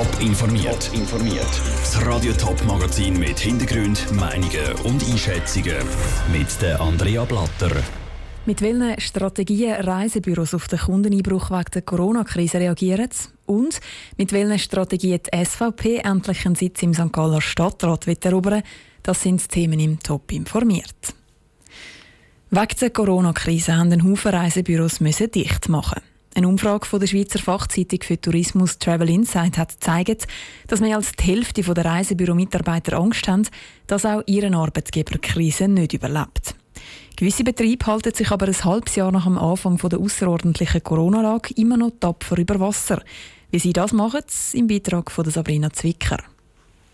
Top informiert. informiert. Das Radio Top Magazin mit Hintergrund, Meinungen und Einschätzungen mit der Andrea Blatter. Mit welchen Strategien Reisebüros auf den Kundeneinbruch wegen der Corona-Krise reagieren und mit welchen Strategien die SVP endlich einen Sitz im St. Galler Stadtrat erobern das sind die Themen im Top informiert. Wegen der Corona-Krise haben ein Haufen Reisebüros dicht machen. Eine Umfrage von der Schweizer Fachzeitung für Tourismus Travel Insight hat gezeigt, dass mehr als die Hälfte der Reisebüro-Mitarbeiter Angst haben, dass auch ihren Arbeitgeber Krise nicht überlebt. Gewisse Betriebe halten sich aber ein halbes Jahr nach dem Anfang der außerordentlichen Corona-Lage immer noch tapfer über Wasser. Wie sie das machen, im Beitrag von Sabrina Zwicker.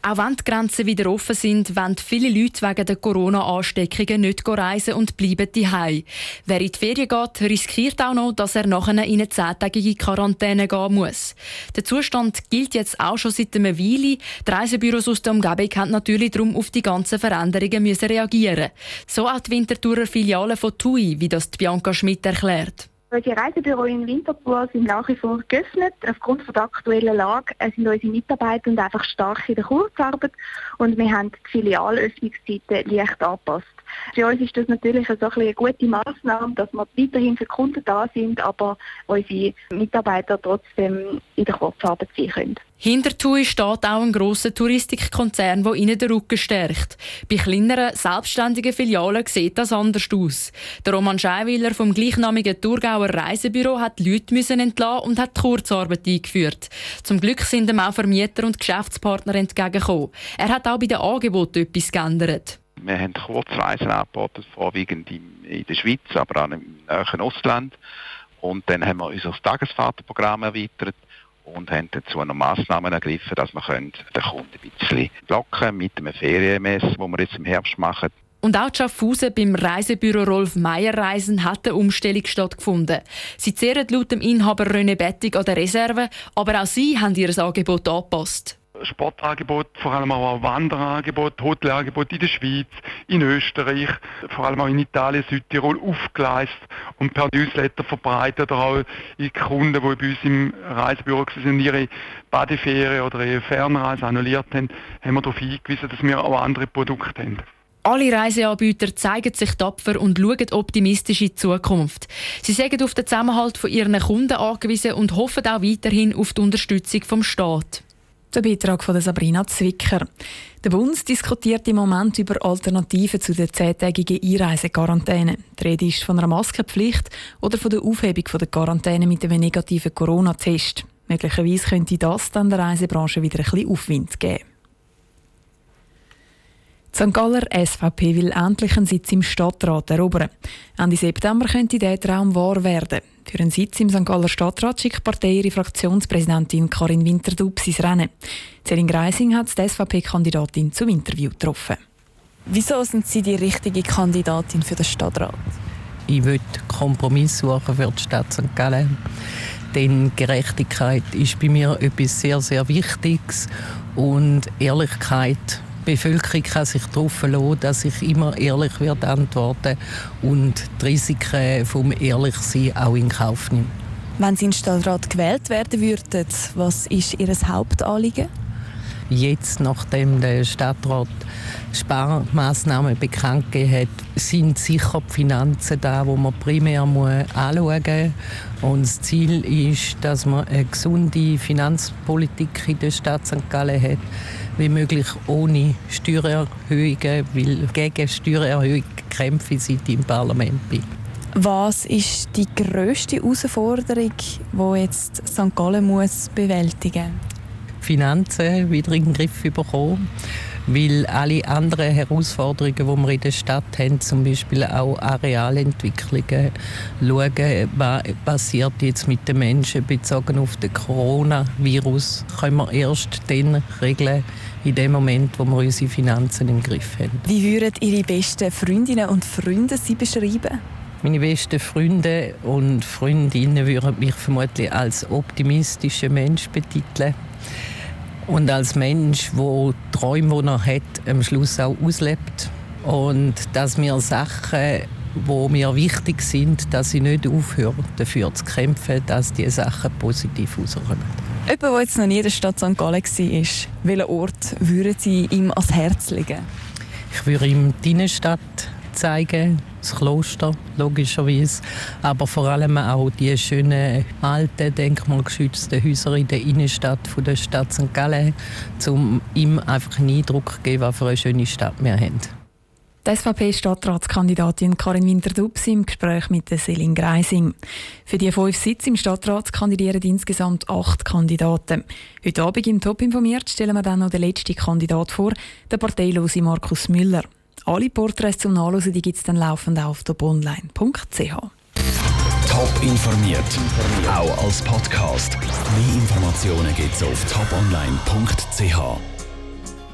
Auch wenn die Grenzen wieder offen sind, wollen viele Leute wegen der Corona-Ansteckungen nicht reisen und bleiben daheim. Wer in die Ferien geht, riskiert auch noch, dass er nachher in eine zehntägige Quarantäne gehen muss. Der Zustand gilt jetzt auch schon seit einer Weile. Die Reisebüros aus der Umgebung haben natürlich darum auf die ganzen Veränderungen müssen reagieren. So auch die Winterthurer Filiale von TUI, wie das Bianca Schmidt erklärt. Die Reisebüros in Winterthur sind nach wie vor geöffnet. Aufgrund der aktuellen Lage sind unsere Mitarbeiter einfach stark in der Kurzarbeit und wir haben die Filialöffnungszeiten leicht angepasst. Für uns ist das natürlich so eine gute Maßnahme, dass wir weiterhin für Kunden da sind, aber unsere Mitarbeiter trotzdem in der Kurzarbeit sein können. Hinter TUI steht auch ein grosser Touristikkonzern, der ihnen den Rücken stärkt. Bei kleineren, selbstständigen Filialen sieht das anders aus. Der Roman Scheiwiller vom gleichnamigen Thurgauer Reisebüro hat Leute müssen entlassen und hat Kurzarbeit eingeführt. Zum Glück sind ihm auch Vermieter und Geschäftspartner entgegengekommen. Er hat auch bei den Angeboten etwas geändert. Wir haben Kurzreisen angeboten, vorwiegend in der Schweiz, aber auch im nahen Ausland. Und dann haben wir unser Tagesfahrtenprogramm erweitert und haben dazu noch Massnahmen ergriffen, dass wir den Kunden ein bisschen locken mit einem Ferienmess, wo wir jetzt im Herbst machen. Und auch Schaffhausen beim Reisebüro Rolf Meyer Reisen hat eine Umstellung stattgefunden. Sie zehren laut dem Inhaber René Bettig an der Reserve, aber auch sie haben ihr Angebot angepasst. Sportangebot, vor allem auch Wanderangebot, Hotelangebot in der Schweiz, in Österreich, vor allem auch in Italien, Südtirol aufgeleistet und per Newsletter verbreitet oder auch die Kunden, die bei uns im Reisebüro sind, ihre Badeferien oder ihre Fernreise annulliert haben, haben wir darauf hingewiesen, dass wir auch andere Produkte haben. Alle Reiseanbieter zeigen sich tapfer und schauen optimistisch in die Zukunft. Sie sagen auf den Zusammenhalt von ihren Kunden angewiesen und hoffen auch weiterhin auf die Unterstützung vom Staat. Der Beitrag von Sabrina Zwicker. Der Bund diskutiert im Moment über Alternativen zu der zehntägigen Einreisequarantäne. Die Rede ist von einer Maskenpflicht oder von der Aufhebung der Quarantäne mit einem negativen Corona-Test. Möglicherweise könnte das dann der Reisebranche wieder ein bisschen Aufwind geben. Die St. Galler SVP will endlich einen Sitz im Stadtrat erobern. Ende September könnte dieser Traum wahr werden. Für einen Sitz im St. Galler Stadtrat schickt die Partei ihre Fraktionspräsidentin Karin Winterdub ins Rennen. Celine Greising hat die SVP-Kandidatin zum Interview getroffen. Wieso sind Sie die richtige Kandidatin für den Stadtrat? Ich will Kompromiss suchen für die Stadt St. Gallen. Denn Gerechtigkeit ist bei mir etwas sehr, sehr Wichtiges und Ehrlichkeit Bevölkerung kann sich darauf verlassen, dass ich immer ehrlich werde antworten und die Risiken vom Ehrlichsein auch in Kauf nehme. Wenn Sie in den Stadtrat gewählt werden würden, was ist Ihr Hauptanliegen? Jetzt, nachdem der Stadtrat Sparmaßnahmen bekannt gegeben hat, sind sicher die Finanzen da, wo man primär anschauen muss. Und das Ziel ist, dass man eine gesunde Finanzpolitik in der Stadt St. Gallen hat, wie möglich ohne Steuererhöhungen, weil gegen Steuererhöhungen kämpfe ich seit im Parlament bin. Was ist die grösste Herausforderung, die jetzt St. Gallen muss bewältigen muss? Finanzen wieder in den Griff bekommen. Weil alle anderen Herausforderungen, die wir in der Stadt haben, zum Beispiel auch Arealentwicklungen, schauen, was passiert jetzt mit den Menschen bezogen auf den Coronavirus, können wir erst dann regeln, in dem Moment, wo wir unsere Finanzen im Griff haben. Wie würden Ihre besten Freundinnen und Freunde Sie beschreiben? Meine besten Freunde und Freundinnen würden mich vermutlich als optimistischer Mensch betiteln und als Mensch, der Träume, die er hat, am Schluss auch auslebt. Und dass mir Sachen, die mir wichtig sind, dass ich nicht aufhöre, dafür zu kämpfen, dass diese Sachen positiv rauskommen. Jemand, der jetzt noch nie in der Stadt St. Gallen war, welchen Ort würden Sie ihm ans Herz legen? Ich würde ihm die Innenstadt zeigen, das Kloster logischerweise, aber vor allem auch die schönen alten denkmalgeschützten Häuser in der Innenstadt von der Stadt St. Gallen, um ihm einfach einen Eindruck zu geben, was für eine schöne Stadt wir haben. Die SVP-Stadtratskandidatin Karin Winter-Dubs im Gespräch mit Selin Greising. Für die fünf Sitze im Stadtrat kandidieren insgesamt acht Kandidaten. Heute Abend im Top informiert stellen wir dann noch den letzten Kandidat vor, den parteilose Markus Müller. Alle Porträts zum Nachlesen gibt es dann laufend auf toponline.ch. Top informiert, auch als Podcast. Mehr Informationen gibt es auf toponline.ch.